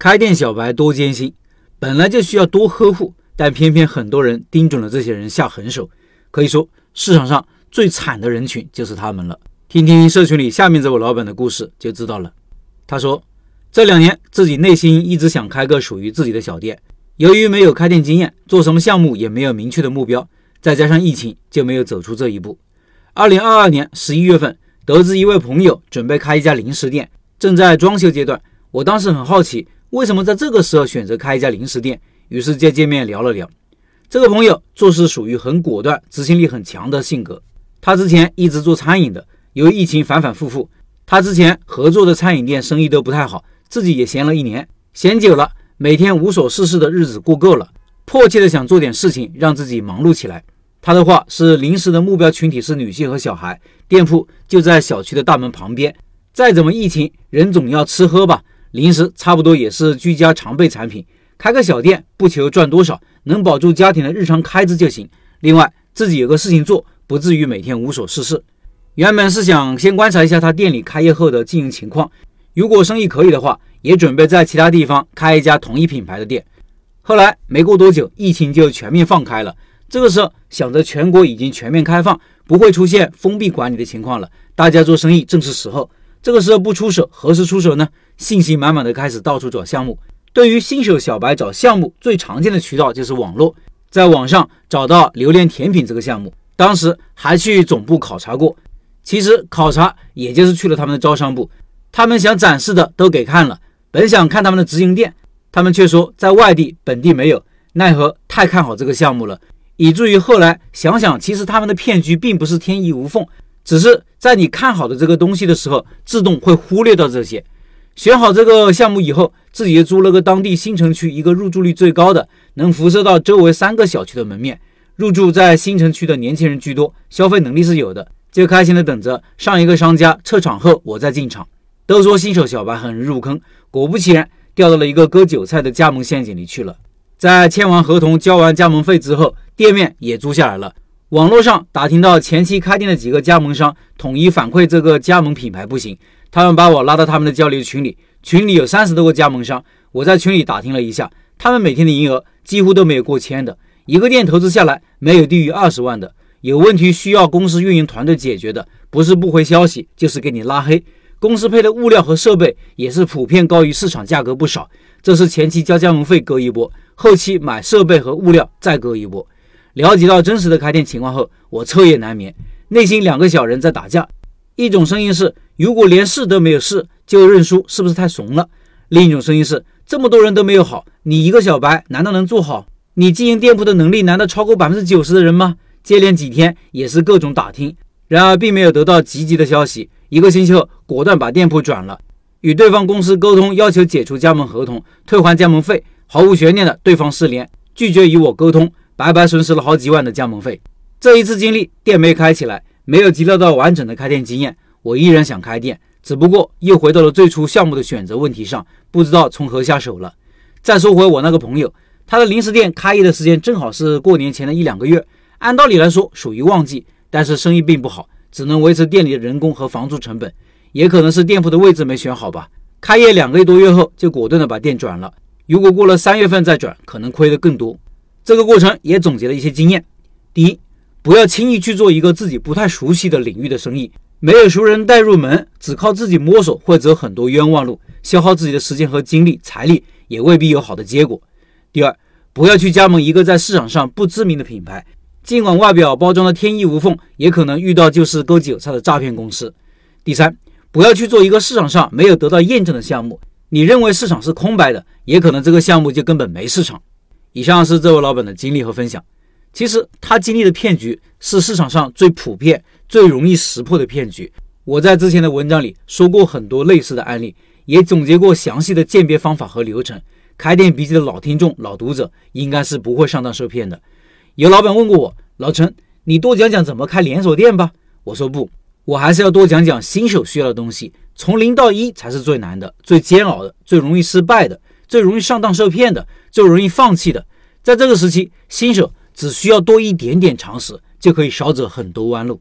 开店小白多艰辛，本来就需要多呵护，但偏偏很多人盯准了这些人下狠手。可以说，市场上最惨的人群就是他们了。听听社群里下面这位老板的故事就知道了。他说，这两年自己内心一直想开个属于自己的小店，由于没有开店经验，做什么项目也没有明确的目标，再加上疫情，就没有走出这一步。二零二二年十一月份，得知一位朋友准备开一家零食店，正在装修阶段。我当时很好奇，为什么在这个时候选择开一家零食店？于是就见面聊了聊。这个朋友做事属于很果断、执行力很强的性格。他之前一直做餐饮的。由于疫情反反复复，他之前合作的餐饮店生意都不太好，自己也闲了一年，闲久了，每天无所事事的日子过够了，迫切的想做点事情让自己忙碌起来。他的话是：临时的目标群体是女性和小孩，店铺就在小区的大门旁边。再怎么疫情，人总要吃喝吧，零食差不多也是居家常备产品。开个小店不求赚多少，能保住家庭的日常开支就行。另外，自己有个事情做，不至于每天无所事事。原本是想先观察一下他店里开业后的经营情况，如果生意可以的话，也准备在其他地方开一家同一品牌的店。后来没过多久，疫情就全面放开了。这个时候想着全国已经全面开放，不会出现封闭管理的情况了，大家做生意正是时候。这个时候不出手，何时出手呢？信心满满的开始到处找项目。对于新手小白找项目，最常见的渠道就是网络，在网上找到榴莲甜品这个项目，当时还去总部考察过。其实考察也就是去了他们的招商部，他们想展示的都给看了。本想看他们的直营店，他们却说在外地本地没有。奈何太看好这个项目了，以至于后来想想，其实他们的骗局并不是天衣无缝，只是在你看好的这个东西的时候，自动会忽略到这些。选好这个项目以后，自己租了个当地新城区一个入住率最高的，能辐射到周围三个小区的门面。入住在新城区的年轻人居多，消费能力是有的。就开心的等着上一个商家撤场后，我再进场。都说新手小白很容易入坑，果不其然，掉到了一个割韭菜的加盟陷阱里去了。在签完合同、交完加盟费之后，店面也租下来了。网络上打听到前期开店的几个加盟商，统一反馈这个加盟品牌不行，他们把我拉到他们的交流群里，群里有三十多个加盟商。我在群里打听了一下，他们每天的营业额几乎都没有过千的，一个店投资下来没有低于二十万的。有问题需要公司运营团队解决的，不是不回消息，就是给你拉黑。公司配的物料和设备也是普遍高于市场价格不少。这是前期交加盟费割一波，后期买设备和物料再割一波。了解到真实的开店情况后，我彻夜难眠，内心两个小人在打架。一种声音是，如果连试都没有试就认输，是不是太怂了？另一种声音是，这么多人都没有好，你一个小白难道能做好？你经营店铺的能力难道超过百分之九十的人吗？接连几天也是各种打听，然而并没有得到积极的消息。一个星期后，果断把店铺转了，与对方公司沟通，要求解除加盟合同，退还加盟费。毫无悬念的，对方失联，拒绝与我沟通，白白损失了好几万的加盟费。这一次经历，店没开起来，没有积累到完整的开店经验。我依然想开店，只不过又回到了最初项目的选择问题上，不知道从何下手了。再说回我那个朋友，他的零食店开业的时间正好是过年前的一两个月。按道理来说属于旺季，但是生意并不好，只能维持店里的人工和房租成本。也可能是店铺的位置没选好吧。开业两个多月后，就果断的把店转了。如果过了三月份再转，可能亏得更多。这个过程也总结了一些经验：第一，不要轻易去做一个自己不太熟悉的领域的生意，没有熟人带入门，只靠自己摸索会走很多冤枉路，消耗自己的时间和精力、财力，也未必有好的结果。第二，不要去加盟一个在市场上不知名的品牌。尽管外表包装的天衣无缝，也可能遇到就是割韭菜的诈骗公司。第三，不要去做一个市场上没有得到验证的项目。你认为市场是空白的，也可能这个项目就根本没市场。以上是这位老板的经历和分享。其实他经历的骗局是市场上最普遍、最容易识破的骗局。我在之前的文章里说过很多类似的案例，也总结过详细的鉴别方法和流程。开店笔记的老听众、老读者应该是不会上当受骗的。有老板问过我，老陈，你多讲讲怎么开连锁店吧。我说不，我还是要多讲讲新手需要的东西。从零到一才是最难的、最煎熬的、最容易失败的、最容易上当受骗的、最容易放弃的。在这个时期，新手只需要多一点点常识，就可以少走很多弯路。